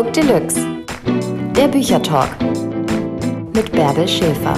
Book Deluxe. Der Büchertalk mit Bärbel Schäfer.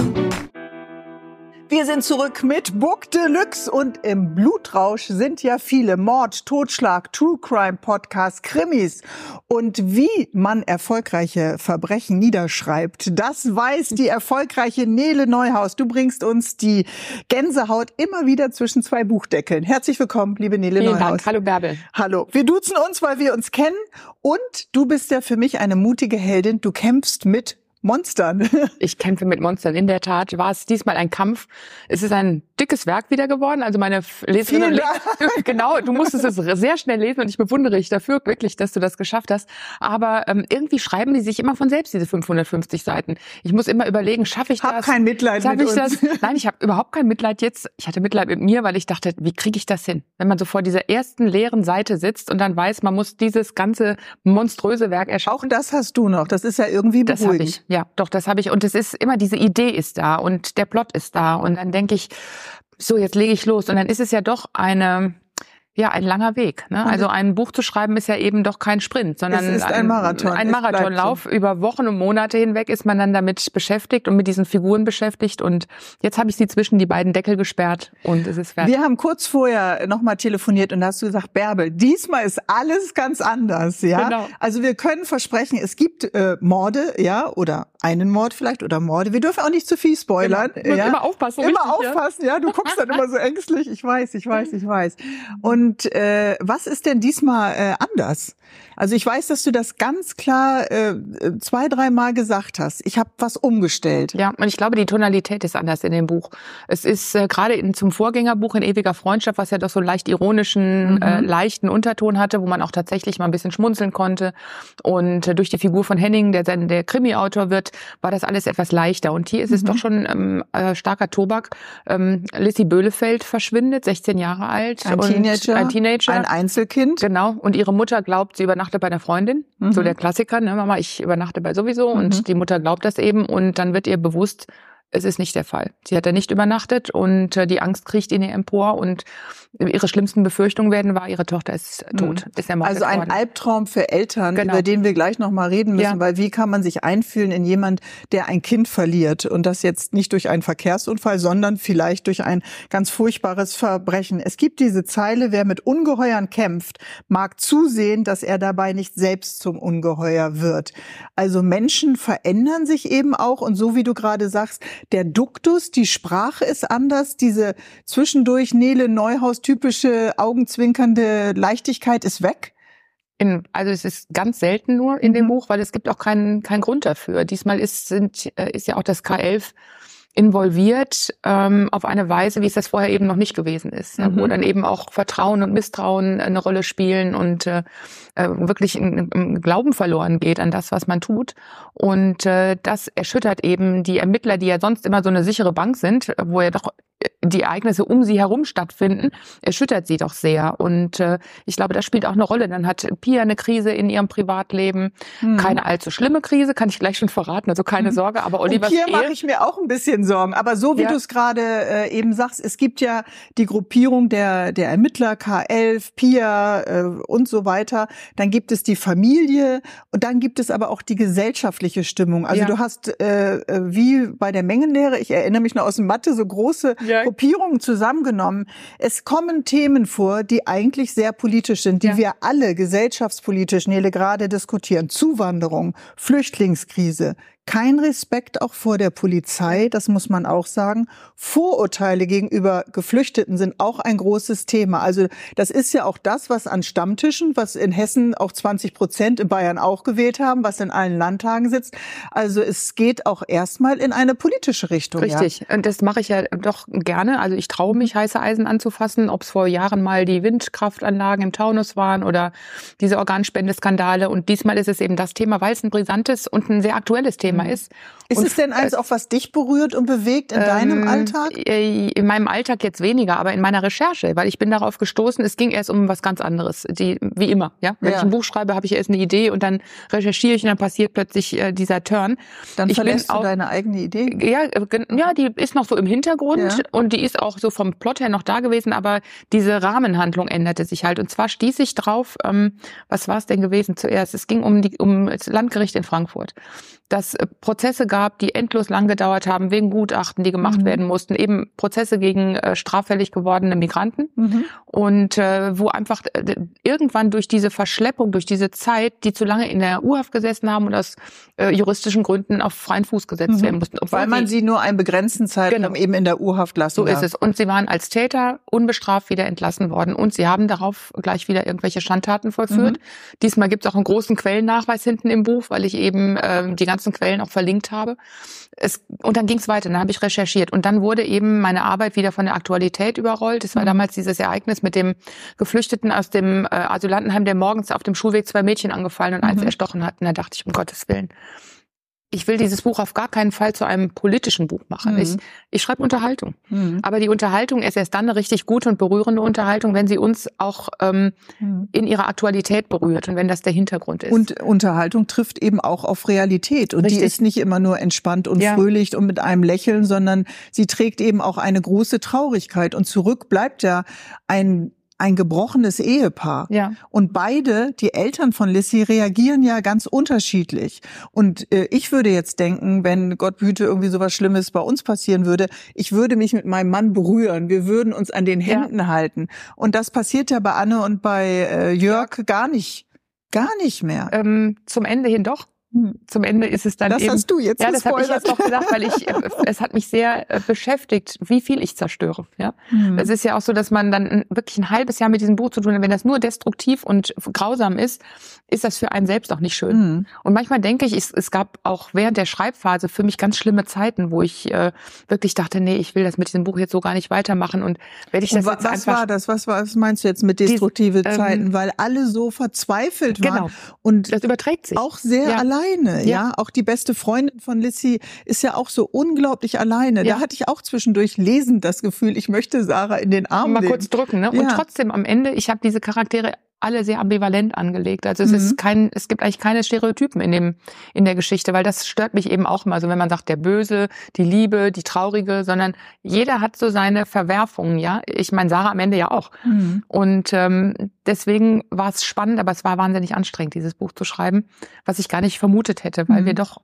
Wir sind zurück mit Book Deluxe und im Blutrausch sind ja viele Mord, Totschlag, True Crime Podcasts, Krimis und wie man erfolgreiche Verbrechen niederschreibt. Das weiß die erfolgreiche Nele Neuhaus. Du bringst uns die Gänsehaut immer wieder zwischen zwei Buchdeckeln. Herzlich willkommen, liebe Nele Vielen Neuhaus. Dank. Hallo Bärbel. Hallo. Wir duzen uns, weil wir uns kennen und du bist ja für mich eine mutige Heldin. Du kämpfst mit Monstern. Ich kämpfe mit Monstern. In der Tat war es diesmal ein Kampf. Es ist ein dickes Werk wieder geworden. Also meine Leserinnen genau, du musstest es sehr schnell lesen und ich bewundere dich dafür wirklich, dass du das geschafft hast. Aber ähm, irgendwie schreiben die sich immer von selbst diese 550 Seiten. Ich muss immer überlegen, schaffe ich Hab das? kein Mitleid mit ich uns. das? Nein, ich habe überhaupt kein Mitleid jetzt. Ich hatte Mitleid mit mir, weil ich dachte, wie kriege ich das hin? Wenn man so vor dieser ersten leeren Seite sitzt und dann weiß, man muss dieses ganze monströse Werk erschaffen. Auch das hast du noch. Das ist ja irgendwie Das habe beruhigend. ich, ja, doch, das habe ich. Und es ist immer diese Idee ist da und der Plot ist da. Und dann denke ich, so, jetzt lege ich los. Und dann ist es ja doch eine, ja, ein langer Weg. Ne? Und Also ein Buch zu schreiben ist ja eben doch kein Sprint, sondern Es ist ein Marathon. Ein Es bleibt Marathonlauf. Über Wochen und Monate hinweg ist man dann damit beschäftigt und mit diesen Figuren beschäftigt. Und jetzt habe ich sie zwischen die beiden Deckel gesperrt und es ist fertig. Wir haben kurz vorher nochmal telefoniert und da hast du gesagt, Bärbel, diesmal ist alles ganz anders, ja? Genau. Also wir können versprechen, es gibt äh, Morde, ja, oder einen Mord vielleicht oder Morde. Wir dürfen auch nicht zu viel spoilern. Genau. Ja? immer aufpassen, Immer richtig, ja. aufpassen, ja. Du guckst dann immer so ängstlich. Ich weiß, ich weiß, ich weiß. Und äh, was ist denn diesmal äh, anders? Also ich weiß, dass du das ganz klar äh, zwei, dreimal gesagt hast. Ich habe was umgestellt. Ja, und ich glaube, die Tonalität ist anders in dem Buch. Es ist äh, gerade in, zum Vorgängerbuch in ewiger Freundschaft, was ja doch so einen leicht ironischen, Mhm. äh, leichten Unterton hatte, wo man auch tatsächlich mal ein bisschen schmunzeln konnte. Und äh, durch die Figur von Henning, der dann der Krimi-Autor wird, war das alles etwas leichter. Und hier ist es Mhm. doch schon ähm, äh, starker Tobak. Ähm, Lissy Böhlefeld verschwindet, 16 Jahre alt. Ein Teenager, Ein Teenager. ein Einzelkind. Genau. Und ihre Mutter glaubt, sie übernachtet bei einer Freundin. So Mhm. der Klassiker, ne, Mama, ich übernachte bei sowieso. Mhm. Und die Mutter glaubt das eben. Und dann wird ihr bewusst, es ist nicht der Fall. Sie hat da nicht übernachtet und äh, die Angst kriecht in ihr empor und ihre schlimmsten Befürchtungen werden war, ihre Tochter ist tot, ist ermordet Also ein worden. Albtraum für Eltern, Genau. über den wir gleich noch mal reden müssen, Ja. weil wie kann man sich einfühlen in jemand, der ein Kind verliert und das jetzt nicht durch einen Verkehrsunfall, sondern vielleicht durch ein ganz furchtbares Verbrechen. Es gibt diese Zeile, wer mit Ungeheuern kämpft, mag zusehen, dass er dabei nicht selbst zum Ungeheuer wird. Also Menschen verändern sich eben auch und so wie du gerade sagst, der Duktus, die Sprache ist anders, diese zwischendurch Nele Neuhaus typische augenzwinkernde Leichtigkeit ist weg. In, also es ist ganz selten nur in dem Mhm. Buch, weil es gibt auch keinen keinen Grund dafür. Diesmal ist sind äh, ist ja auch das K11 involviert ähm, auf eine Weise, wie es das vorher eben noch nicht gewesen ist, wo Mhm. dann eben auch Vertrauen und Misstrauen eine Rolle spielen und äh, äh, wirklich ein, ein Glauben verloren geht an das, was man tut. Und äh, das erschüttert eben die Ermittler, die ja sonst immer so eine sichere Bank sind, wo ja doch die Ereignisse um sie herum stattfinden, erschüttert sie doch sehr. Und äh, ich glaube, das spielt auch eine Rolle. Dann hat Pia eine Krise in ihrem Privatleben. Mhm. Keine allzu schlimme Krise, kann ich gleich schon verraten, also keine Mhm. Sorge. Aber Und Olivers hier mache ich mir auch ein bisschen Sorgen. Aber so wie Ja. du es gerade äh, eben sagst, es gibt ja die Gruppierung der, der Ermittler, K11, PIA äh, und so weiter. Dann gibt es die Familie und dann gibt es aber auch die gesellschaftliche Stimmung. Also Ja. du hast äh, äh, wie bei der Mengenlehre, ich erinnere mich noch aus dem Mathe, so große Ja. Gruppierungen zusammengenommen. Es kommen Themen vor, die eigentlich sehr politisch sind, die Ja. wir alle gesellschaftspolitisch, Nele, gerade diskutieren. Zuwanderung, Flüchtlingskrise, kein Respekt auch vor der Polizei, das muss man auch sagen. Vorurteile gegenüber Geflüchteten sind auch ein großes Thema. Also das ist ja auch das, was an Stammtischen, was in Hessen auch 20 Prozent, in Bayern auch gewählt haben, was in allen Landtagen sitzt. Also es geht auch erstmal in eine politische Richtung. Richtig. Und das mache ich ja doch gerne. Also ich traue mich, heiße Eisen anzufassen, ob es vor Jahren mal die Windkraftanlagen im Taunus waren oder diese Organspendeskandale. Und diesmal ist es eben das Thema, weil es ein brisantes und ein sehr aktuelles Thema Thema ist. Ist Und es denn eins, auch was dich berührt und bewegt in deinem ähm, Alltag? äh, In meinem Alltag jetzt weniger, aber in meiner Recherche, weil ich bin darauf gestoßen, es ging erst um was ganz anderes, die, wie immer. Ja? Wenn Ja. ich ein Buch schreibe, habe ich erst eine Idee und dann recherchiere ich und dann passiert plötzlich äh, dieser Turn. Dann ich bin verlässt du auch- deine eigene Idee. Ja, äh, ja, die ist noch so im Hintergrund Ja. und die ist auch so vom Plot her noch da gewesen, aber diese Rahmenhandlung änderte sich halt. Und zwar stieß ich drauf, ähm, was war es denn gewesen zuerst? Es ging um, die, um das Landgericht in Frankfurt. Dass äh, Prozesse gab, die endlos lang gedauert haben, wegen Gutachten, die gemacht Mhm. werden mussten, eben Prozesse gegen äh, straffällig gewordene Migranten Mhm. und äh, wo einfach äh, irgendwann durch diese Verschleppung, durch diese Zeit, die zu lange in der U-Haft gesessen haben und aus äh, juristischen Gründen auf freien Fuß gesetzt Mhm. werden mussten. Weil man sie- nur einen begrenzten Zeitraum Genau. eben in der Urhaft lassen so darf. ist es. Und sie waren als Täter unbestraft wieder entlassen worden. Und sie haben darauf gleich wieder irgendwelche Schandtaten vollführt. Mhm. Diesmal gibt es auch einen großen Quellennachweis hinten im Buch, weil ich eben ähm, die ganzen Quellen auch verlinkt habe. Es, und dann ging es weiter, dann habe ich recherchiert. Und dann wurde eben meine Arbeit wieder von der Aktualität überrollt. Es war Mhm. damals dieses Ereignis mit dem Geflüchteten aus dem äh, Asylantenheim, der morgens auf dem Schulweg zwei Mädchen angefallen und eins Mhm. erstochen hat. Und da dachte ich, um Gottes Willen. Ich will dieses Buch auf gar keinen Fall zu einem politischen Buch machen. Mhm. Ich, ich schreibe Unterhaltung. Mhm. Aber die Unterhaltung ist erst dann eine richtig gute und berührende Unterhaltung, wenn sie uns auch ähm, Mhm. in ihrer Aktualität berührt und wenn das der Hintergrund ist. Und Unterhaltung trifft eben auch auf Realität. Und die Richtig. ist nicht immer nur entspannt und Ja. fröhlich und mit einem Lächeln, sondern sie trägt eben auch eine große Traurigkeit. Und zurück bleibt ja ein, ein gebrochenes Ehepaar. ja, Und beide, die Eltern von Lissy, reagieren ja ganz unterschiedlich. Und äh, ich würde jetzt denken, wenn Gott behüte irgendwie sowas Schlimmes bei uns passieren würde, ich würde mich mit meinem Mann berühren. Wir würden uns an den Ja. Händen halten. Und das passiert ja bei Anne und bei äh, Jörg gar nicht. Gar nicht mehr. ähm, zum Ende hin doch. Zum Ende ist es dann Das eben. hast du jetzt ja, das habe ich jetzt doch gesagt, weil ich äh, es hat mich sehr äh, beschäftigt, wie viel ich zerstöre. Ja, Hm. es ist ja auch so, dass man dann wirklich ein halbes Jahr mit diesem Buch zu tun hat. Wenn das nur destruktiv und grausam ist, ist das für einen selbst auch nicht schön. Hm. Und manchmal denke ich, es, es gab auch während der Schreibphase für mich ganz schlimme Zeiten, wo ich äh, wirklich dachte, nee, ich will das mit diesem Buch jetzt so gar nicht weitermachen. Und werde ich Und das wa- jetzt was einfach war das? Was, war, was meinst du jetzt mit destruktive ähm, Zeiten? Weil alle so verzweifelt waren Genau. und das überträgt sich. auch sehr Ja. Alleine, ja. Ja. Auch die beste Freundin von Lissy ist ja auch so unglaublich alleine. Ja. Da hatte ich auch zwischendurch lesend das Gefühl, ich möchte Sarah in den Arm mal nehmen. kurz drücken. Ne? Und trotzdem am Ende, ich habe diese Charaktere alle sehr ambivalent angelegt. Also es Mhm. ist kein, es gibt eigentlich keine Stereotypen in dem in der Geschichte, weil das stört mich eben auch immer. So wenn man sagt der Böse, die Liebe, die Traurige, sondern jeder hat so seine Verwerfungen. Ja, ich meine Sarah am Ende ja auch. Mhm. Und ähm, deswegen war es spannend, aber es war wahnsinnig anstrengend, dieses Buch zu schreiben, was ich gar nicht vermutet hätte, weil Mhm. wir doch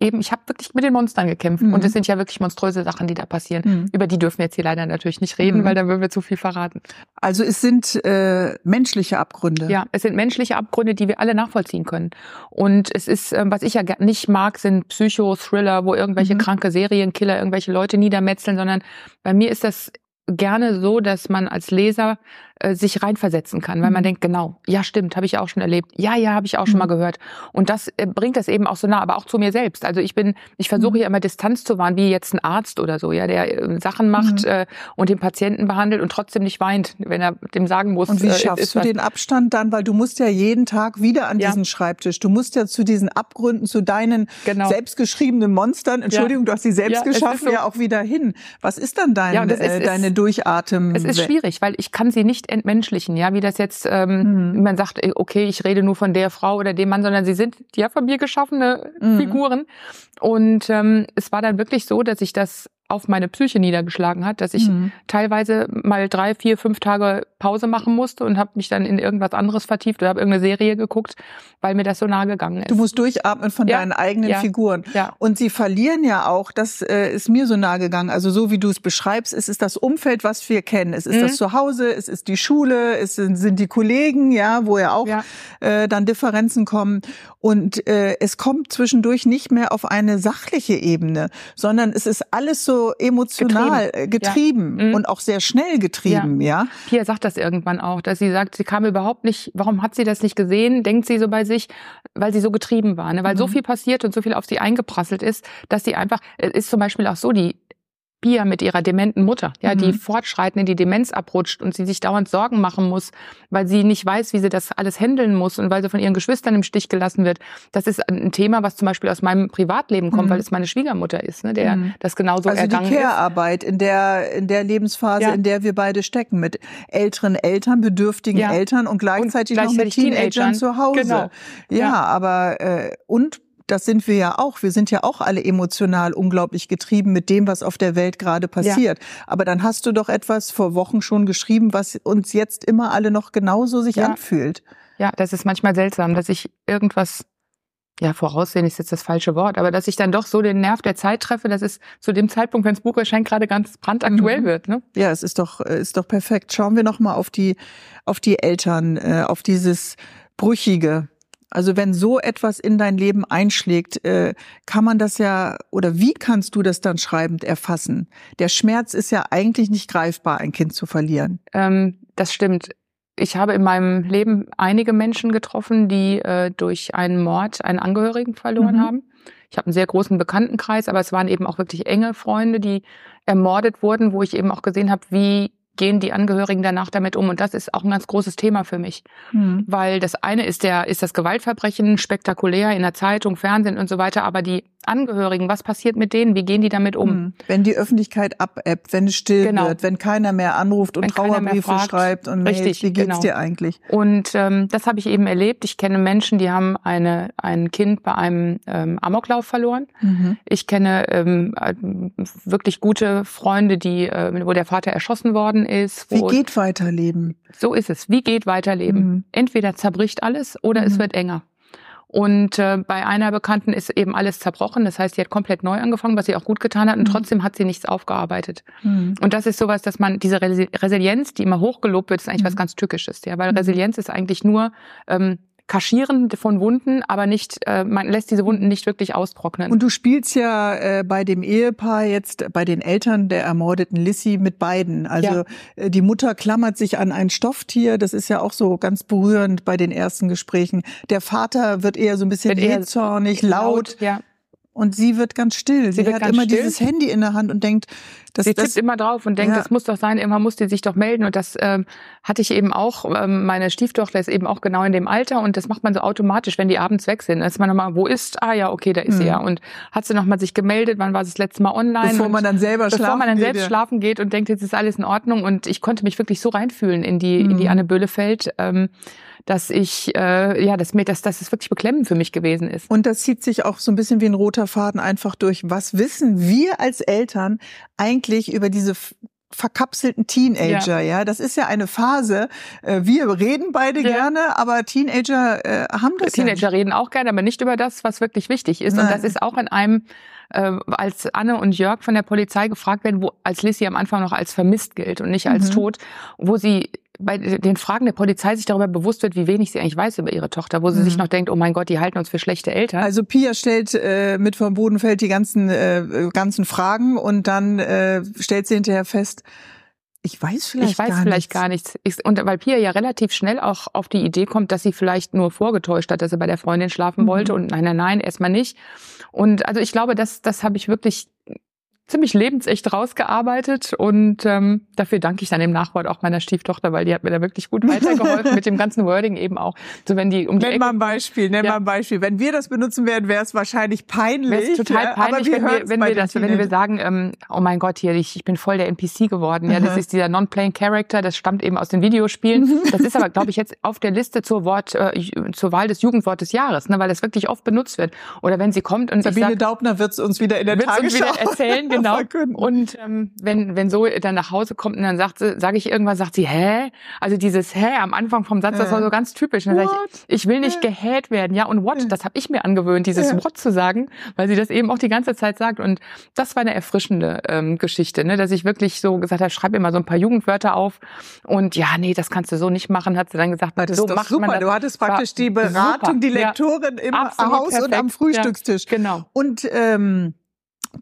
eben, ich habe wirklich mit den Monstern gekämpft Mhm. und es sind ja wirklich monströse Sachen, die da passieren. Mhm. Über die dürfen wir jetzt hier leider natürlich nicht reden, Mhm. weil dann würden wir zu viel verraten. Also es sind äh, menschliche Abgründe. Ja, es sind menschliche Abgründe, die wir alle nachvollziehen können. Und es ist, ähm, was ich ja nicht mag, sind Psycho-Thriller, wo irgendwelche Mhm. kranke Serienkiller irgendwelche Leute niedermetzeln, sondern bei mir ist das gerne so, dass man als Leser äh, sich reinversetzen kann, weil man Mhm. denkt, genau, ja stimmt, habe ich auch schon erlebt, ja, ja, habe ich auch schon mal Mhm. gehört. Und das äh, bringt das eben auch so nah, aber auch zu mir selbst. Also ich bin, ich versuche Mhm. ja immer Distanz zu wahren, wie jetzt ein Arzt oder so, ja, der äh, Sachen macht Mhm. äh, und den Patienten behandelt und trotzdem nicht weint, wenn er dem sagen muss. Und wie schaffst du den Abstand dann? Weil du musst ja jeden Tag wieder an Ja. diesen Schreibtisch. Du musst ja zu diesen Abgründen, zu deinen Genau. selbstgeschriebenen Monstern, Entschuldigung, du hast sie selbst Ja, geschaffen, so. ja auch wieder hin. Was ist dann dein, Ja, ist- deine Durchatem? Es ist schwierig, weil ich kann sie nicht entmenschlichen, ja, wie das jetzt, ähm, Mhm. man sagt, äh, okay, ich rede nur von der Frau oder dem Mann, sondern sie sind ja von mir geschaffene Mhm. Figuren. Und ähm, es war dann wirklich so, dass sich das auf meine Psyche niedergeschlagen hat, dass ich Mhm. teilweise mal drei, vier, fünf Tage Pause machen musste und habe mich dann in irgendwas anderes vertieft oder habe irgendeine Serie geguckt, weil mir das so nahe gegangen ist. Du musst durchatmen von Ja, deinen eigenen ja, Figuren. ja. Und sie verlieren ja auch, das äh, ist mir so nahe gegangen, also so wie du es beschreibst, es ist das Umfeld, was wir kennen. Es ist Mhm. das Zuhause, es ist die Schule, es sind, sind die Kollegen, ja, wo ja auch äh, dann Differenzen kommen. Und äh, es kommt zwischendurch nicht mehr auf eine sachliche Ebene, sondern es ist alles so emotional Getrieben. äh, getrieben Ja. Mhm. und auch sehr schnell getrieben, ja. Pia sagt das irgendwann auch, dass sie sagt, sie kam überhaupt nicht, warum hat sie das nicht gesehen, denkt sie so bei sich, weil sie so getrieben war, ne? weil so Mhm. viel passiert und so viel auf sie eingeprasselt ist, dass sie einfach, ist zum Beispiel auch so, die Pia mit ihrer dementen Mutter, ja, mhm. die fortschreitend in die Demenz abrutscht und sie sich dauernd Sorgen machen muss, weil sie nicht weiß, wie sie das alles handeln muss und weil sie von ihren Geschwistern im Stich gelassen wird. Das ist ein Thema, was zum Beispiel aus meinem Privatleben kommt, mhm. weil es meine Schwiegermutter ist, ne, der mhm. das genauso also ergangen die Care-Arbeit in der in der Lebensphase, ja. in der wir beide stecken, mit älteren Eltern, bedürftigen ja. Eltern und gleichzeitig, und gleichzeitig noch mit Teenagern, Teenagern zu Hause. Genau. Ja, ja, aber äh, und das sind wir ja auch. Wir sind ja auch alle emotional unglaublich getrieben mit dem, was auf der Welt gerade passiert. Ja. Aber dann hast du doch etwas vor Wochen schon geschrieben, was uns jetzt immer alle noch genauso sich ja. anfühlt. Ja, das ist manchmal seltsam, dass ich irgendwas ja, voraussehen ist jetzt das falsche Wort, aber dass ich dann doch so den Nerv der Zeit treffe, das ist zu dem Zeitpunkt, wenn das Buch erscheint, gerade ganz brandaktuell mhm. wird. Ne? Ja, es ist doch, äh, ist doch perfekt. Schauen wir noch mal auf die, auf die Eltern, äh, auf dieses Brüchige, also wenn so etwas in dein Leben einschlägt, äh, kann man das ja, oder wie kannst du das dann schreibend erfassen? Der Schmerz ist ja eigentlich nicht greifbar, ein Kind zu verlieren. Ähm, das stimmt. Ich habe in meinem Leben einige Menschen getroffen, die äh, durch einen Mord einen Angehörigen verloren mhm. haben. Ich habe einen sehr großen Bekanntenkreis, aber es waren eben auch wirklich enge Freunde, die ermordet wurden, wo ich eben auch gesehen habe, wie gehen die Angehörigen danach damit um? Und das ist auch ein ganz großes Thema für mich. Mhm. Weil das eine ist der, ist das Gewaltverbrechen spektakulär in der Zeitung, Fernsehen und so weiter, aber die Angehörigen, was passiert mit denen? Wie gehen die damit um? Mhm. Wenn die Öffentlichkeit abebbt, wenn es still genau. wird, wenn keiner mehr anruft und wenn Trauerbriefe schreibt und Richtig, Mails, wie geht's genau. dir eigentlich? Und ähm, das habe ich eben erlebt. Ich kenne Menschen, die haben eine, ein Kind bei einem ähm, Amoklauf verloren. Mhm. Ich kenne ähm, äh, wirklich gute Freunde, die, äh, wo der Vater erschossen worden ist. wie geht Weiterleben? So ist es. Wie geht Weiterleben? Mhm. Entweder zerbricht alles oder es mhm. wird enger. Und äh, bei einer Bekannten ist eben alles zerbrochen. Das heißt, sie hat komplett neu angefangen, was sie auch gut getan hat. Und mhm. trotzdem hat sie nichts aufgearbeitet. Mhm. Und das ist sowas, dass man diese Resilienz, die immer hochgelobt wird, ist eigentlich mhm. was ganz Tückisches. Ja, weil mhm. Resilienz ist eigentlich nur ähm, Kaschieren von Wunden, aber nicht, äh, man lässt diese Wunden nicht wirklich austrocknen. Und du spielst ja äh, bei dem Ehepaar jetzt, bei den Eltern der ermordeten Lissy mit beiden. Also ja. äh, die Mutter klammert sich an ein Stofftier, das ist ja auch so ganz berührend bei den ersten Gesprächen. Der Vater wird eher so ein bisschen jähzornig, laut. laut ja. Und sie wird ganz still. Sie, sie hat immer still. dieses Handy in der Hand und denkt, das, sie tippt immer drauf und denkt, ja. das muss doch sein, immer muss die sich doch melden. Und das ähm, hatte ich eben auch. Ähm, meine Stieftochter ist eben auch genau in dem Alter und das macht man so automatisch, wenn die abends weg sind. Dass man nochmal, wo ist? Ah ja, okay, da ist mhm. sie ja. Und hat sie nochmal sich gemeldet, wann war sie das letzte Mal online? Bevor man dann selber bevor schlafen man dann selbst ja. schlafen geht und denkt, jetzt ist alles in Ordnung. Und ich konnte mich wirklich so reinfühlen in die, mhm. in die mhm. Anne Böhlefeld. Ähm, dass ich, äh, ja, dass mir, dass es wirklich beklemmend für mich gewesen ist. Und das zieht sich auch so ein bisschen wie ein roter Faden einfach durch. Was wissen wir als Eltern eigentlich über diese verkapselten Teenager, ja. ja. Das ist ja eine Phase. Äh, wir reden beide ja. gerne, aber Teenager äh, haben das Teenager ja reden auch gerne, aber nicht über das, was wirklich wichtig ist. Nein. Und das ist auch in einem, äh, als Anne und Jörg von der Polizei gefragt werden, wo als Lissy am Anfang noch als vermisst gilt und nicht als mhm. tot, wo sie bei den Fragen der Polizei sich darüber bewusst wird, wie wenig sie eigentlich weiß über ihre Tochter, wo sie mhm. sich noch denkt, oh mein Gott, die halten uns für schlechte Eltern. Also Pia stellt äh, mit vom Bodenfeld die ganzen äh, ganzen Fragen und dann äh, stellt sie hinterher fest, ich weiß vielleicht ich weiß gar vielleicht nichts. gar nichts. Ich, und weil Pia ja relativ schnell auch auf die Idee kommt, dass sie vielleicht nur vorgetäuscht hat, dass sie bei der Freundin schlafen mhm. wollte und nein, nein, nein, erstmal nicht. Und also ich glaube, das, das habe ich wirklich ziemlich lebensecht rausgearbeitet und ähm, dafür danke ich dann im Nachwort auch meiner Stieftochter, weil die hat mir da wirklich gut weitergeholfen mit dem ganzen Wording eben auch. So wenn die um die nenn mal ein Beispiel, nenn ja. mal ein Beispiel. Wenn wir das benutzen werden, wäre es wahrscheinlich peinlich. Wäre es total peinlich, wir wenn, wir, wenn wir das, wenn wir sagen, ähm, oh mein Gott, hier ich, ich bin voll der NPC geworden. Ja, das ist dieser non-playing Character, das stammt eben aus den Videospielen. Mhm. Das ist aber, glaube ich, jetzt auf der Liste zur Wort äh, zur Wahl des Jugendwort des Jahres, ne, weil das wirklich oft benutzt wird. Oder wenn sie kommt und Sabine ich sag, Daubner wird es uns wieder in der Tagesschau erzählen, genau. Und und ähm, wenn, wenn so dann nach Hause kommt und dann sagt sie, sage ich irgendwas, sagt sie, hä? Also dieses hä am Anfang vom Satz, das war so ganz typisch. Und dann sage ich, ich will nicht gehäht werden. Ja, und what? Das habe ich mir angewöhnt, dieses ja. what zu sagen, weil sie das eben auch die ganze Zeit sagt. Und das war eine erfrischende ähm, Geschichte, ne? dass ich wirklich so gesagt habe, schreib mir mal so ein paar Jugendwörter auf. Und ja, nee, das kannst du so nicht machen, hat sie dann gesagt. Das so ist doch super. Du hattest praktisch die Beratung, super. die Lektorin ja, im Haus perfekt. und am Frühstückstisch. Ja, genau. Und ähm,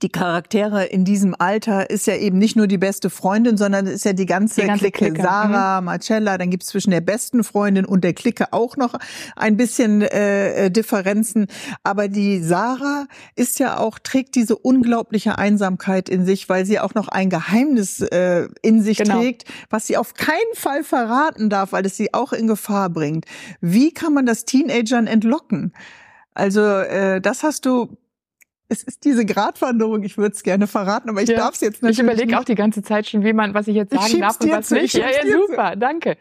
die Charaktere in diesem Alter ist ja eben nicht nur die beste Freundin, sondern es ist ja die ganze, Die ganze Clique. Clique, Sarah, Marcella, dann gibt's zwischen der besten Freundin und der Clique auch noch ein bisschen äh, äh, Differenzen. Aber die Sarah ist ja auch, trägt diese unglaubliche Einsamkeit in sich, weil sie auch noch ein Geheimnis äh, in sich Genau. trägt, was sie auf keinen Fall verraten darf, weil es sie auch in Gefahr bringt. Wie kann man das Teenagern entlocken? Also äh, das hast du. Es ist diese Gratwanderung. Ich würde es gerne verraten, aber ich Ja. darf es jetzt Ich natürlich überlege nicht. auch die ganze Zeit schon, wie man, was ich jetzt Ich sagen darf und was zu, ich nicht. Ja, ja, dir zu. super, danke.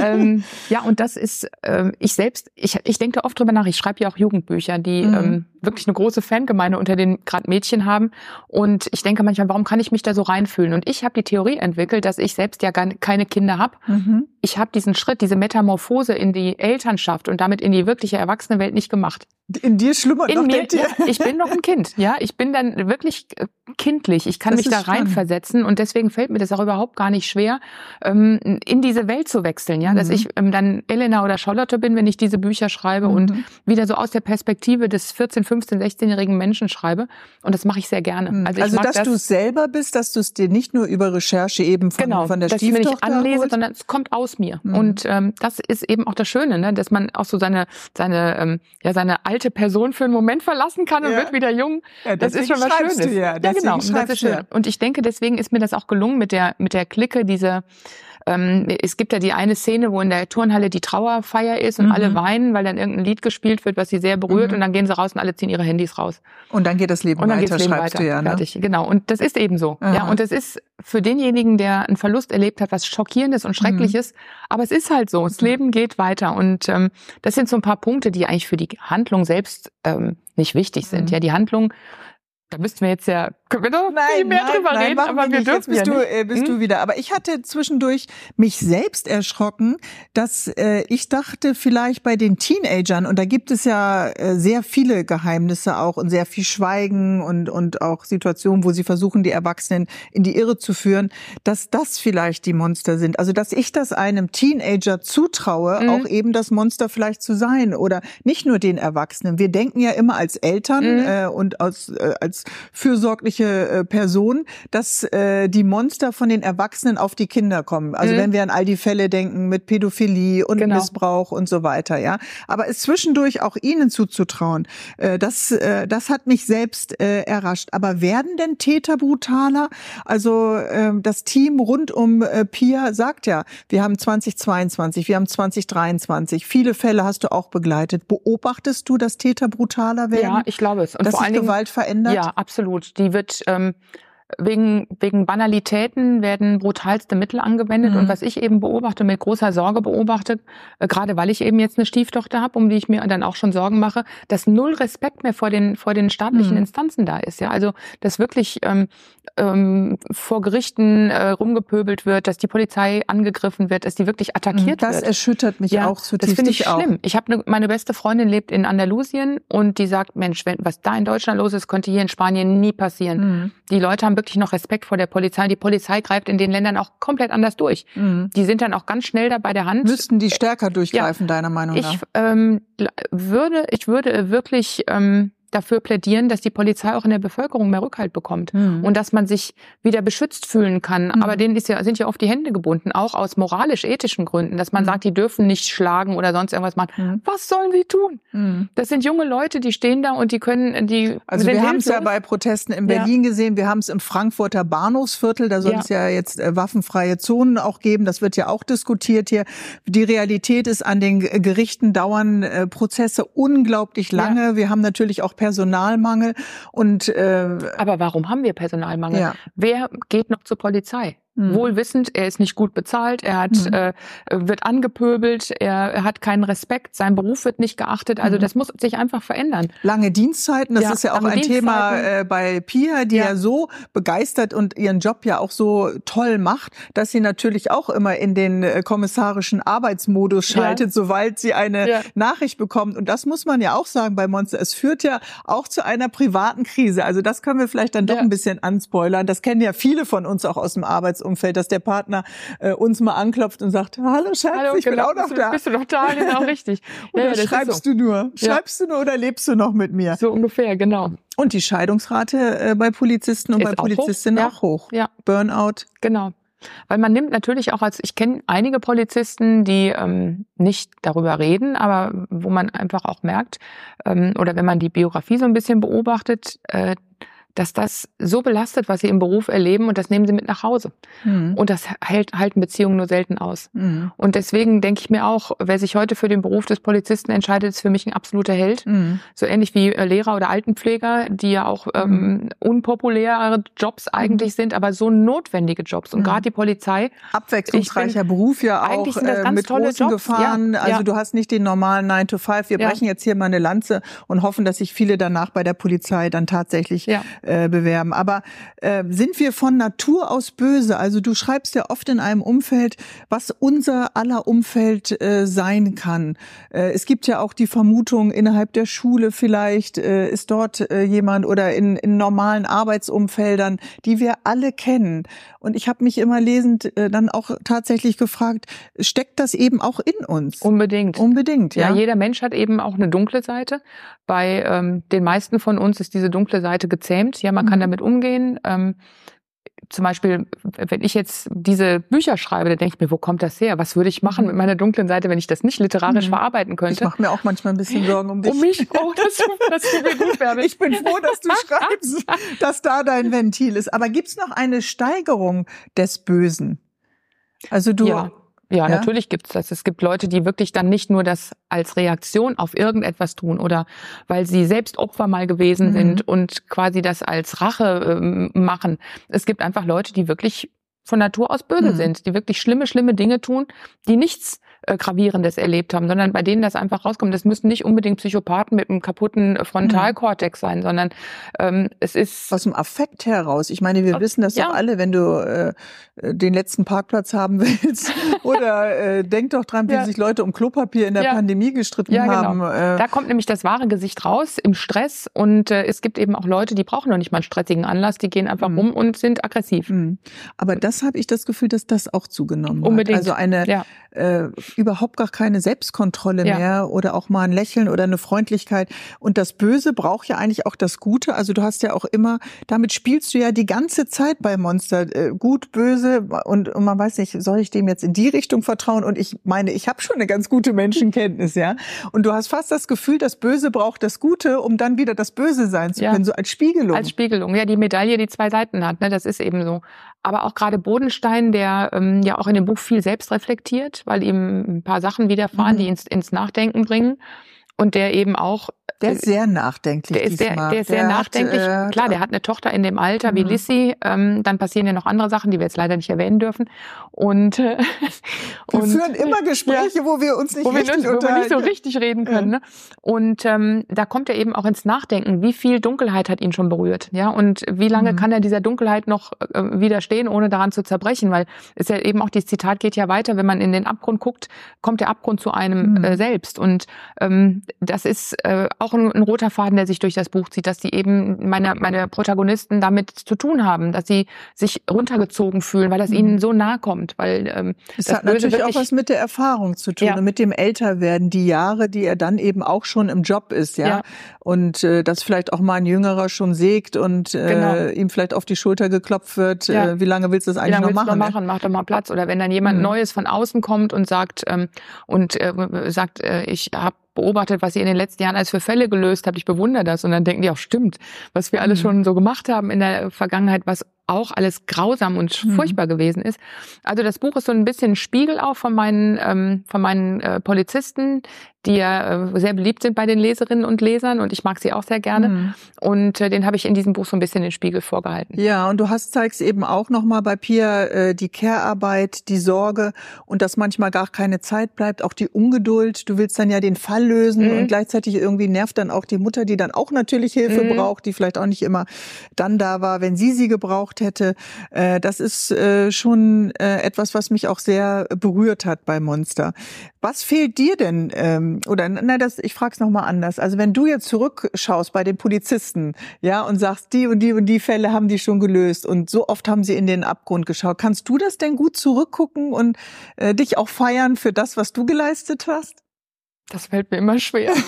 ähm, ja, und das ist, ähm, ich selbst, ich, ich denke oft drüber nach. Ich schreibe ja auch Jugendbücher, die Mhm. ähm, wirklich eine große Fangemeinde unter den gerade Mädchen haben. Und ich denke manchmal, warum kann ich mich da so reinfühlen? Und ich habe die Theorie entwickelt, dass ich selbst ja gar keine Kinder habe. Mhm. Ich habe diesen Schritt, diese Metamorphose in die Elternschaft und damit in die wirkliche Erwachsenenwelt nicht gemacht. In dir schlummert In noch mir, Tier. ich bin noch ein Kind, ja. Ich bin dann wirklich äh, kindlich. Ich kann Das mich da reinversetzen und deswegen fällt mir das auch überhaupt gar nicht schwer, ähm, in diese Welt zu wechseln, ja. Dass Mhm. ich ähm, dann Elena oder Charlotte bin, wenn ich diese Bücher schreibe und Mhm. wieder so aus der Perspektive des 14, 15, 16-jährigen Menschen schreibe. Und das mache ich sehr gerne. Mhm. Also, Also, dass das, du es selber bist, dass du es dir nicht nur über Recherche eben von, genau, von der dass ich mir nicht Stieftochter anlese, holst. sondern es kommt aus mir. Mhm. Und ähm, das ist eben auch das Schöne, ne? dass man auch so seine seine ähm, ja seine alte Person für einen Moment verlassen kann und Ja. wird wieder jung. Ja, Das ist schon was Schönes. Ja, ja genau. Und Das ist schön. Und ich denke, deswegen ist mir das auch gelungen mit der mit der Clique diese ähm, es gibt ja die eine Szene, wo in der Turnhalle die Trauerfeier ist und Mhm. alle weinen, weil dann irgendein Lied gespielt wird, was sie sehr berührt Mhm. und dann gehen sie raus und alle ziehen ihre Handys raus. Und dann geht das Leben Und dann weiter, geht's Leben schreibst weiter. du ja. Ne? Fertig. Genau. Und das ist eben so. Aha. Ja. Und es ist für denjenigen, der einen Verlust erlebt hat, was schockierendes und schreckliches. Aber es ist halt so. Das Mhm. Leben geht weiter. Und ähm, das sind so ein paar Punkte, die eigentlich für die Handlung selbst ähm, nicht wichtig sind. Mhm. Ja, die Handlung, da müssten wir jetzt ja, können wir noch viel mehr drüber reden, machen aber wir. Jetzt dürfen bist ja du, nicht. äh, bist Hm? du wieder. Aber ich hatte zwischendurch mich selbst erschrocken, dass äh, ich dachte, vielleicht bei den Teenagern, und da gibt es ja äh, sehr viele Geheimnisse auch und sehr viel Schweigen und, und auch Situationen, wo sie versuchen, die Erwachsenen in die Irre zu führen, dass das vielleicht die Monster sind. Also, dass ich das einem Teenager zutraue, Mhm. auch eben das Monster vielleicht zu sein oder nicht nur den Erwachsenen. Wir denken ja immer als Eltern Mhm. äh, und als, äh, als fürsorgliche äh, Person, dass äh, die Monster von den Erwachsenen auf die Kinder kommen. Also Mhm. wenn wir an all die Fälle denken mit Pädophilie und Genau. Missbrauch und so weiter, ja. Aber es zwischendurch auch ihnen zuzutrauen, äh, das, äh, das hat mich selbst äh, errascht. Aber werden denn Täter brutaler? Also äh, das Team rund um äh, Pia sagt ja, wir haben 2022, wir haben 2023. Viele Fälle hast du auch begleitet. Beobachtest du, dass Täter brutaler werden? Ja, ich glaube es. Und dass vor sich allen Dingen, Gewalt verändert? Ja, absolut. Die wird ähm, wegen wegen Banalitäten werden brutalste Mittel angewendet Mhm. und was ich eben beobachte mit großer Sorge beobachte, äh, gerade weil ich eben jetzt eine Stieftochter habe, um die ich mir dann auch schon Sorgen mache, dass null Respekt mehr vor den vor den staatlichen Mhm. Instanzen da ist. Ja, also dass wirklich ähm, ähm, vor Gerichten äh, rumgepöbelt wird, dass die Polizei angegriffen wird, dass die wirklich attackiert das wird. erschüttert mich auch das zutiefst. finde ich auch. schlimm. Ich habe ne, meine beste Freundin lebt in Andalusien und die sagt, Mensch, wenn, was da in Deutschland los ist, könnte hier in Spanien nie passieren. Mhm. Die Leute haben wirklich noch Respekt vor der Polizei. Die Polizei greift in den Ländern auch komplett anders durch. Mhm. Die sind dann auch ganz schnell da bei der Hand. Müssten die stärker durchgreifen, deiner Meinung nach? Ich ähm, würde, ich würde wirklich ähm, dafür plädieren, dass die Polizei auch in der Bevölkerung mehr Rückhalt bekommt Mhm. und dass man sich wieder beschützt fühlen kann. Mhm. Aber denen ja, sind ja oft die Hände gebunden, auch aus moralisch-ethischen Gründen, dass man Mhm. sagt, die dürfen nicht schlagen oder sonst irgendwas machen. Mhm. Was sollen sie tun? Mhm. Das sind junge Leute, die stehen da und die können, die Also wir haben es ja bei Protesten in Ja. Berlin gesehen, wir haben es im Frankfurter Bahnhofsviertel, da soll Ja. es ja jetzt äh, waffenfreie Zonen auch geben, das wird ja auch diskutiert hier. Die Realität ist, an den Gerichten dauern äh, Prozesse unglaublich lange, wir haben natürlich auch Personalmangel und äh, Aber warum haben wir Personalmangel? ja. Wer geht noch zur Polizei? Mhm. Wohl wissend, er ist nicht gut bezahlt, er hat, Mhm. äh, wird angepöbelt, er, er hat keinen Respekt, sein Beruf wird nicht geachtet. Also Mhm. das muss sich einfach verändern. Lange Dienstzeiten, das Ja, ist ja auch ein Thema äh, bei Pia, die ja. Ja. so begeistert und ihren Job ja auch so toll macht, dass sie natürlich auch immer in den äh, kommissarischen Arbeitsmodus Ja. schaltet, sobald sie eine Ja. Nachricht bekommt. Und das muss man ja auch sagen bei Monster. Es führt ja auch zu einer privaten Krise. Also das können wir vielleicht dann doch Ja. ein bisschen anspoilern. Das kennen ja viele von uns auch aus dem Arbeitsumfeld. Arbeitsumfeld, dass der Partner äh, uns mal anklopft und sagt, hallo Schatz, Hallo, ich bin genau, auch noch da. Bist du noch da? Genau, richtig. Oder Ja, ja, schreibst so. du nur? Ja. Schreibst du nur oder lebst du noch mit mir? So ungefähr, genau. Und die Scheidungsrate äh, bei Polizisten und Ist bei auch hoch, Polizistinnen ja. auch hoch. Ja. Burnout. Genau. Weil man nimmt natürlich auch als, ich kenne einige Polizisten, die ähm, nicht darüber reden, aber wo man einfach auch merkt, ähm, oder wenn man die Biografie so ein bisschen beobachtet, äh, dass das so belastet, was sie im Beruf erleben und das nehmen sie mit nach Hause. Mhm. Und das hält, halten Beziehungen nur selten aus. Mhm. Und deswegen denke ich mir auch, wer sich heute für den Beruf des Polizisten entscheidet, ist für mich ein absoluter Held. Mhm. So ähnlich wie äh, Lehrer oder Altenpfleger, die ja auch ähm, unpopuläre Jobs eigentlich sind, aber so notwendige Jobs. Und Mhm. gerade die Polizei, Abwechslungsreicher Beruf ja auch eigentlich sind das äh, ganz mit tolle großen Jobs, Gefahren. ja, also ja. du hast nicht den normalen 9 to 5. Wir Ja. brechen jetzt hier mal eine Lanze und hoffen, dass sich viele danach bei der Polizei dann tatsächlich Ja. Äh, bewerben. Aber äh, sind wir von Natur aus böse? Also du schreibst ja oft in einem Umfeld, was unser aller Umfeld äh, sein kann. Äh, es gibt ja auch die Vermutung, innerhalb der Schule vielleicht äh, ist dort äh, jemand oder in, in normalen Arbeitsumfeldern, die wir alle kennen. Und ich habe mich immer lesend äh, dann auch tatsächlich gefragt, steckt das eben auch in uns? unbedingt. Unbedingt, Ja, ja. jeder Mensch hat eben auch eine dunkle Seite. Bei ähm, den meisten von uns ist diese dunkle Seite gezähmt. Ja, man kann Mhm. damit umgehen. Ähm, zum Beispiel, wenn ich jetzt diese Bücher schreibe, dann denke ich mir, wo kommt das her? Was würde ich machen mit meiner dunklen Seite, wenn ich das nicht literarisch Mhm. verarbeiten Ich könnte? mache mir auch manchmal ein bisschen Sorgen um dich. Um mich? Oh, das, das tut mir gut, Bärbel. Ich bin froh, dass du schreibst, dass da dein Ventil ist. Aber gibt's noch eine Steigerung des Bösen? Also du, Ja. Ja, Ja? natürlich gibt's das. Es gibt Leute, die wirklich dann nicht nur das als Reaktion auf irgendetwas tun oder weil sie selbst Opfer mal gewesen Mhm. sind und quasi das als Rache ähm, machen. Es gibt einfach Leute, die wirklich von Natur aus böse Mhm. sind, die wirklich schlimme, schlimme Dinge tun, die nichts Gravierendes erlebt haben, sondern bei denen das einfach rauskommt. Das müssen nicht unbedingt Psychopathen mit einem kaputten äh, Frontalkortex sein, sondern ähm, es ist aus dem Affekt heraus. Ich meine, wir wissen das ja. doch alle, wenn du äh, den letzten Parkplatz haben willst. Oder äh, denk doch dran, wie Ja. sich Leute um Klopapier in der Ja. Pandemie gestritten genau. haben. Äh, Da kommt nämlich das wahre Gesicht raus im Stress und äh, es gibt eben auch Leute, die brauchen noch nicht mal einen stressigen Anlass, die gehen einfach Mhm. rum und sind aggressiv. hm. Aber das habe ich das Gefühl, dass das auch zugenommen Unbedingt. hat. Also eine äh, überhaupt gar keine Selbstkontrolle Ja. mehr oder auch mal ein Lächeln oder eine Freundlichkeit. Und das Böse braucht ja eigentlich auch das Gute. Also du hast ja auch immer, damit spielst du ja die ganze Zeit bei Monster. Äh, gut, böse und, und man weiß nicht, soll ich dem jetzt in die Richtung vertrauen? Und ich meine, ich habe schon eine ganz gute Menschenkenntnis, ja. Und du hast fast das Gefühl, das Böse braucht das Gute, um dann wieder das Böse sein zu Ja. können, so als Spiegelung. Als Spiegelung, ja, die Medaille, die zwei Seiten hat, ne, das ist eben so. Aber auch gerade Bodenstein, der ähm, ja auch in dem Buch viel selbst reflektiert, weil ihm ein paar Sachen widerfahren, Mhm. die ins, ins Nachdenken bringen. Und der eben auch der ist sehr nachdenklich Der ist sehr, diesmal. der ist sehr hat, nachdenklich. äh, Klar, der hat eine Tochter in dem Alter wie Mhm. Lissy. Ähm, dann passieren ja noch andere Sachen, die wir jetzt leider nicht erwähnen dürfen. Und, äh, Wir und führen immer Gespräche, wo wir uns nicht wo wir, richtig nicht, wo wir nicht so richtig reden können. Ne? Und ähm, da kommt er eben auch ins Nachdenken, wie viel Dunkelheit hat ihn schon berührt, ja, und wie lange Mhm. kann er dieser Dunkelheit noch äh, widerstehen, ohne daran zu zerbrechen, weil es ja eben auch dieses Zitat geht ja weiter, wenn man in den Abgrund guckt, kommt der Abgrund zu einem Mhm. äh, selbst und ähm, das ist äh, auch ein, ein roter Faden, der sich durch das Buch zieht, dass die eben meine meine Protagonisten damit zu tun haben, dass sie sich runtergezogen fühlen, weil das Mhm. ihnen so nahe kommt, weil ähm, Es das hat Böse natürlich auch was mit der Erfahrung zu tun Ja. und mit dem Älterwerden, die Jahre, die er dann eben auch schon im Job ist, ja. Ja. Und äh, dass vielleicht auch mal ein Jüngerer schon sägt und äh, Genau. ihm vielleicht auf die Schulter geklopft wird, Ja. äh, wie lange willst du das eigentlich noch willst du machen? noch ne? machen? Mach doch mal Platz. Oder wenn dann jemand Mhm. Neues von außen kommt und sagt ähm, und äh, sagt, äh, ich habe beobachtet, was ihr in den letzten Jahren alles für Fälle gelöst habt. Ich bewundere das. Und dann denken die auch, stimmt, was wir alles Mhm. schon so gemacht haben in der Vergangenheit, was auch alles grausam und Mhm. furchtbar gewesen ist. Also das Buch ist so ein bisschen Spiegel auch von meinen, ähm, von meinen äh, Polizisten, die ja äh, sehr beliebt sind bei den Leserinnen und Lesern und ich mag sie auch sehr gerne. Mhm. Und äh, den habe ich in diesem Buch so ein bisschen den Spiegel vorgehalten. Ja, und du hast zeigst eben auch noch mal bei Pia äh, die Care-Arbeit, die Sorge und dass manchmal gar keine Zeit bleibt, auch die Ungeduld. Du willst dann ja den Fall lösen Mhm. und gleichzeitig irgendwie nervt dann auch die Mutter, die dann auch natürlich Hilfe Mhm. braucht, die vielleicht auch nicht immer dann da war, wenn sie sie gebraucht hätte. Äh, das ist äh, schon äh, etwas, was mich auch sehr berührt hat bei Monster. Was fehlt dir denn ähm, ähm, oder na, das, ich frage es nochmal anders. Also wenn du jetzt zurückschaust bei den Polizisten, ja, und sagst, die und die und die Fälle haben die schon gelöst und so oft haben sie in den Abgrund geschaut, kannst du das denn gut zurückgucken und äh, dich auch feiern für das, was du geleistet hast? Das fällt mir immer schwer.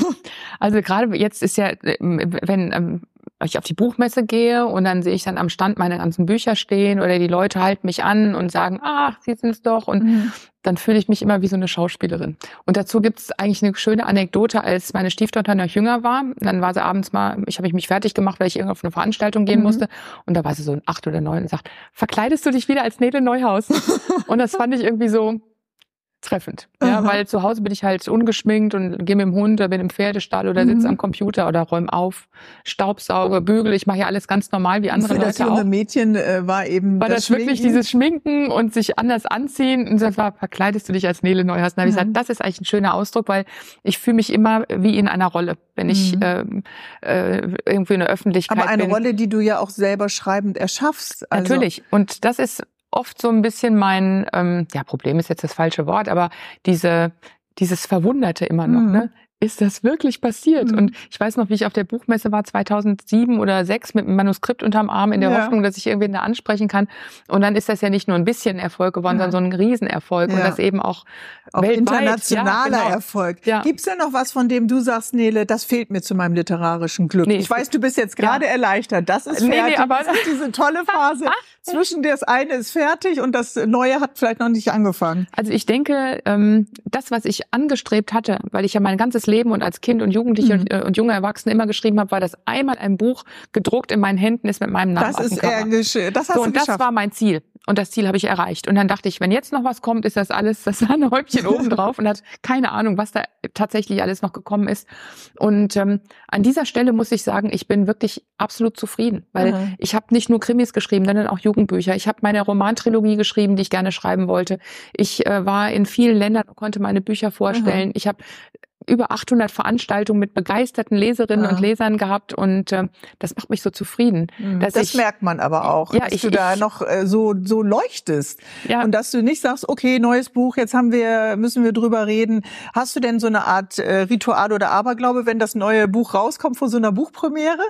Also gerade jetzt ist ja, wenn ähm, ich auf die Buchmesse gehe und dann sehe ich dann am Stand meine ganzen Bücher stehen oder die Leute halten mich an und sagen, ach, Sie sind's doch und mhm. dann fühle ich mich immer wie so eine Schauspielerin. Und dazu gibt es eigentlich eine schöne Anekdote, als meine Stieftochter noch jünger war. Dann war sie abends mal, ich habe mich fertig gemacht, weil ich irgendwo auf eine Veranstaltung gehen mhm. musste und da war sie so ein acht oder neun und sagt, verkleidest du dich wieder als Nele Neuhaus? und das fand ich irgendwie so, treffend. Ja, Aha. weil zu Hause bin ich halt ungeschminkt und gehe mit dem Hund oder bin im Pferdestall oder sitze mhm. am Computer oder räume auf, Staubsauge, bügele. Ich mache ja alles ganz normal wie andere Für Leute das junge auch. Mädchen äh, war eben war das, das wirklich dieses Schminken und sich anders anziehen. Und das war, verkleidest du dich als Nele Neuhaus? Dann habe ich gesagt, mhm. das ist eigentlich ein schöner Ausdruck, weil ich fühle mich immer wie in einer Rolle, wenn ich mhm. ähm, äh, irgendwie in der Öffentlichkeit Aber eine bin. Rolle, die du ja auch selber schreibend erschaffst. Also Natürlich. Und das ist oft so ein bisschen mein, ähm, ja, Problem ist jetzt das falsche Wort, aber diese, dieses Verwunderte immer noch, mhm. ne? ist das wirklich passiert? Mhm. Und ich weiß noch, wie ich auf der Buchmesse war, 2007 oder 2006 mit einem Manuskript unterm Arm in der ja. Hoffnung, dass ich irgendwen da ansprechen kann. Und dann ist das ja nicht nur ein bisschen Erfolg geworden, ja. sondern so ein Riesenerfolg. Ja. Und das eben auch, auch weltweit. internationaler genau. Erfolg. Ja. Gibt's denn noch was, von dem du sagst, Nele, das fehlt mir zu meinem literarischen Glück? Nee, ich weiß, du bist jetzt gerade erleichtert. Das ist fertig. Nee, nee, aber das ist diese tolle Phase. Zwischen das eine ist fertig und das Neue hat vielleicht noch nicht angefangen. Also ich denke, ähm, das, was ich angestrebt hatte, weil ich ja mein ganzes Leben und als Kind und Jugendliche mhm. und, und junge Erwachsene immer geschrieben habe, war, dass einmal ein Buch gedruckt in meinen Händen ist mit meinem Namen. Das ist eher das hast so, und das war mein Ziel. Und das Ziel habe ich erreicht. Und dann dachte ich, wenn jetzt noch was kommt, ist das alles das Sahnehäubchen oben drauf und hat keine Ahnung, was da tatsächlich alles noch gekommen ist. Und ähm, an dieser Stelle muss ich sagen, ich bin wirklich absolut zufrieden, weil mhm. ich habe nicht nur Krimis geschrieben, sondern auch Jugendbücher. Ich habe meine Romantrilogie geschrieben, die ich gerne schreiben wollte. Ich äh, war in vielen Ländern und konnte meine Bücher vorstellen. Mhm. Ich habe über 800 Veranstaltungen mit begeisterten Leserinnen ja. und Lesern gehabt und äh, das macht mich so zufrieden. Mhm. das ich, merkt man aber auch, ja, dass ich, du da ich, noch äh, so so leuchtest ja. und dass du nicht sagst, okay, neues Buch, jetzt haben wir müssen wir drüber reden. Hast du denn so eine Art äh, Ritual oder Aberglaube, wenn das neue Buch rauskommt vor so einer Buchpremiere?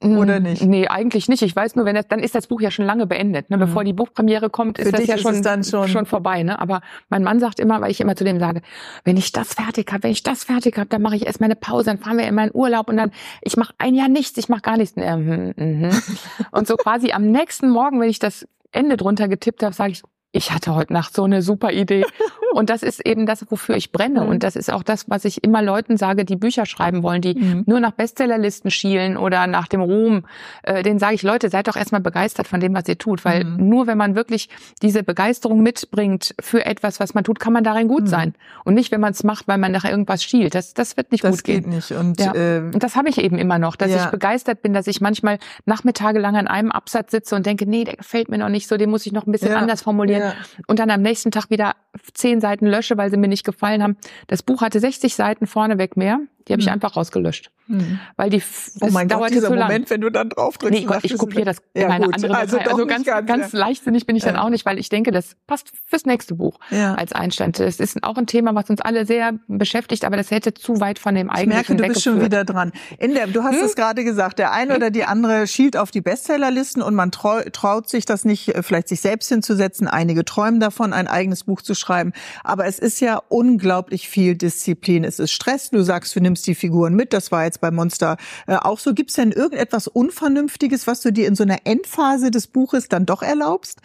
Oder hm, nicht? Nee, eigentlich nicht. Ich weiß nur, wenn das, dann ist das Buch ja schon lange beendet. Ne? Mhm. Bevor die Buchpremiere kommt, ist Für das ja schon, schon, schon vorbei. Ne? Aber mein Mann sagt immer, weil ich immer zu dem sage, wenn ich das fertig habe, wenn ich das fertig habe, dann mache ich erst meine Pause, dann fahren wir in meinen Urlaub und dann, ich mache ein Jahr nichts, ich mache gar nichts. Ähm, mhm. und so quasi am nächsten Morgen, wenn ich das Ende drunter getippt habe, sage ich, ich hatte heute Nacht so eine super Idee. Und das ist eben das, wofür ich brenne. Und das ist auch das, was ich immer Leuten sage, die Bücher schreiben wollen, die mhm. nur nach Bestsellerlisten schielen oder nach dem Ruhm. Äh, denen sage ich, Leute, seid doch erstmal begeistert von dem, was ihr tut. Weil mhm. nur wenn man wirklich diese Begeisterung mitbringt für etwas, was man tut, kann man darin gut mhm. sein. Und nicht, wenn man es macht, weil man nach irgendwas schielt. Das, das wird nicht das gut gehen. Das geht nicht. Und, ja. äh, und das habe ich eben immer noch, dass ja. ich begeistert bin, dass ich manchmal Nachmittage lang an einem Absatz sitze und denke, nee, der gefällt mir noch nicht so, den muss ich noch ein bisschen ja. anders formulieren und dann am nächsten Tag wieder zehn Seiten lösche, weil sie mir nicht gefallen haben. Das Buch hatte 60 Seiten vorneweg mehr. Die habe ich mhm. einfach rausgelöscht. Mhm. Weil die oh mein Gott, dieser Moment, wenn du dann drauf drückst. Nee Gott, ich kopiere das in ja, eine gut. andere also, also ganz, ganz, ganz ja. leichtsinnig bin ich dann auch nicht, weil ich denke, das passt fürs nächste Buch ja. als Einstand. Es ist auch ein Thema, was uns alle sehr beschäftigt, aber das hätte zu weit von dem eigentlichen Ich merke, du bist schon wieder dran. In der, du hast hm? es gerade gesagt, der eine oder die andere schielt auf die Bestsellerlisten und man trau, traut sich das nicht, äh, vielleicht sich selbst hinzusetzen. Einige träumen davon, ein eigenes Buch zu schreiben. Aber es ist ja unglaublich viel Disziplin. Es ist Stress. Du sagst, du nimmst nimmst die Figuren mit. Das war jetzt bei Monster äh, auch so. Gibt es denn irgendetwas Unvernünftiges, was du dir in so einer Endphase des Buches dann doch erlaubst?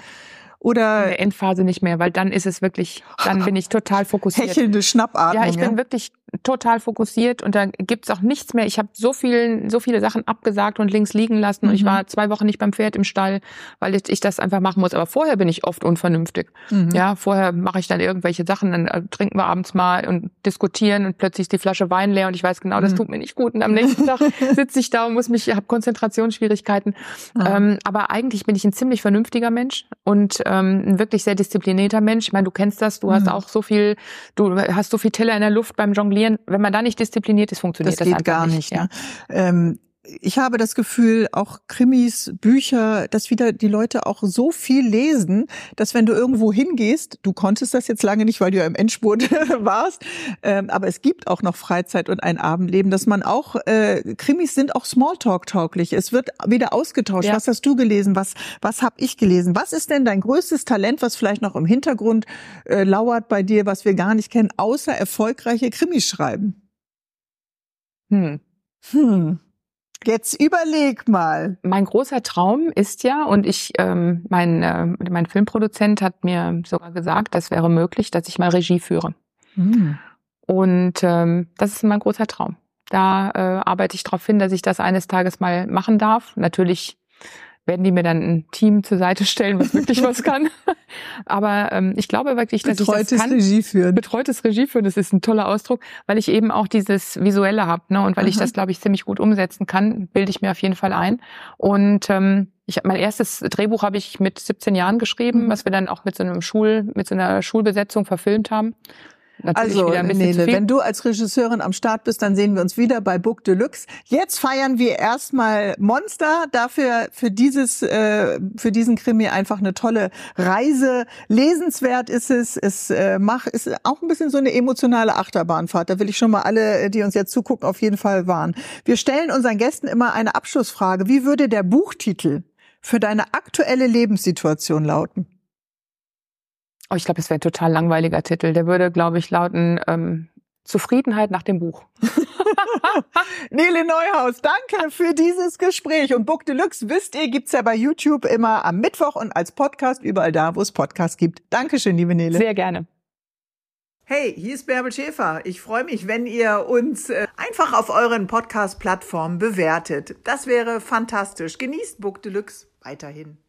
Oder in der Endphase nicht mehr, weil dann ist es wirklich, dann bin ich total fokussiert. Hechelnde Schnappatmung. Ja, ich bin wirklich total fokussiert und da gibt's auch nichts mehr. Ich habe so viel, so viele Sachen abgesagt und links liegen lassen mhm. und ich mhm. war zwei Wochen nicht beim Pferd im Stall, weil ich das einfach machen muss. Aber vorher bin ich oft unvernünftig. Mhm. Ja, vorher mache ich dann irgendwelche Sachen, dann äh, trinken wir abends mal und diskutieren und plötzlich ist die Flasche Wein leer und ich weiß genau, das mhm. tut mir nicht gut. Und am nächsten Tag sitze ich da und muss mich, habe Konzentrationsschwierigkeiten. Ähm, aber eigentlich bin ich ein ziemlich vernünftiger Mensch und ähm, ein wirklich sehr disziplinierter Mensch. Ich meine, du kennst das, du hast mhm. auch so viel, du hast so viel Teller in der Luft beim Jonglieren. Wenn man da nicht diszipliniert ist, funktioniert das, das geht gar nicht. nicht ja. ne? ähm, ich habe das Gefühl, auch Krimis, Bücher, dass wieder die Leute auch so viel lesen, dass wenn du irgendwo hingehst, du konntest das jetzt lange nicht, weil du ja im Endspurt warst, ähm, aber es gibt auch noch Freizeit und ein Abendleben, dass man auch, äh, Krimis sind auch Smalltalk-tauglich. Es wird wieder ausgetauscht. Ja. Was hast du gelesen? Was, was habe ich gelesen? Was ist denn dein größtes Talent, was vielleicht noch im Hintergrund äh, lauert bei dir, was wir gar nicht kennen, außer erfolgreiche Krimis schreiben? Hm. Hm. Jetzt überleg mal. Mein großer Traum ist ja, und ich, ähm, mein, äh, mein Filmproduzent hat mir sogar gesagt, das wäre möglich, dass ich mal Regie führe. Hm. Und ähm, das ist mein großer Traum. Da äh, arbeite ich darauf hin, dass ich das eines Tages mal machen darf. Natürlich werden die mir dann ein Team zur Seite stellen, was wirklich was kann. Aber ähm, ich glaube wirklich, dass Betreutes ich das kann. Regie führen. Betreutes Regie führen, das ist ein toller Ausdruck, weil ich eben auch dieses Visuelle habe, ne? Und weil Aha. ich das, glaube ich, ziemlich gut umsetzen kann, bilde ich mir auf jeden Fall ein. Und ähm, ich mein erstes Drehbuch habe ich mit 17 Jahren geschrieben, mhm. was wir dann auch mit so einem Schul, mit so einer Schulbesetzung verfilmt haben. Natürlich also, Nele, wenn du als Regisseurin am Start bist, dann sehen wir uns wieder bei Book Deluxe. Jetzt feiern wir erstmal Monster. Dafür für dieses äh, für diesen Krimi einfach eine tolle Reise. Lesenswert ist es. Es äh, macht ist auch ein bisschen so eine emotionale Achterbahnfahrt. Da will ich schon mal alle, die uns jetzt zugucken, auf jeden Fall warnen. Wir stellen unseren Gästen immer eine Abschlussfrage. Wie würde der Buchtitel für deine aktuelle Lebenssituation lauten? Oh, ich glaube, es wäre ein total langweiliger Titel. Der würde, glaube ich, lauten ähm, Zufriedenheit nach dem Buch. Nele Neuhaus, danke für dieses Gespräch. Und Book Deluxe, wisst ihr, gibt's ja bei YouTube immer am Mittwoch und als Podcast überall da, wo es Podcasts gibt. Dankeschön, liebe Nele. Sehr gerne. Hey, hier ist Bärbel Schäfer. Ich freue mich, wenn ihr uns äh, einfach auf euren Podcast-Plattformen bewertet. Das wäre fantastisch. Genießt Book Deluxe weiterhin.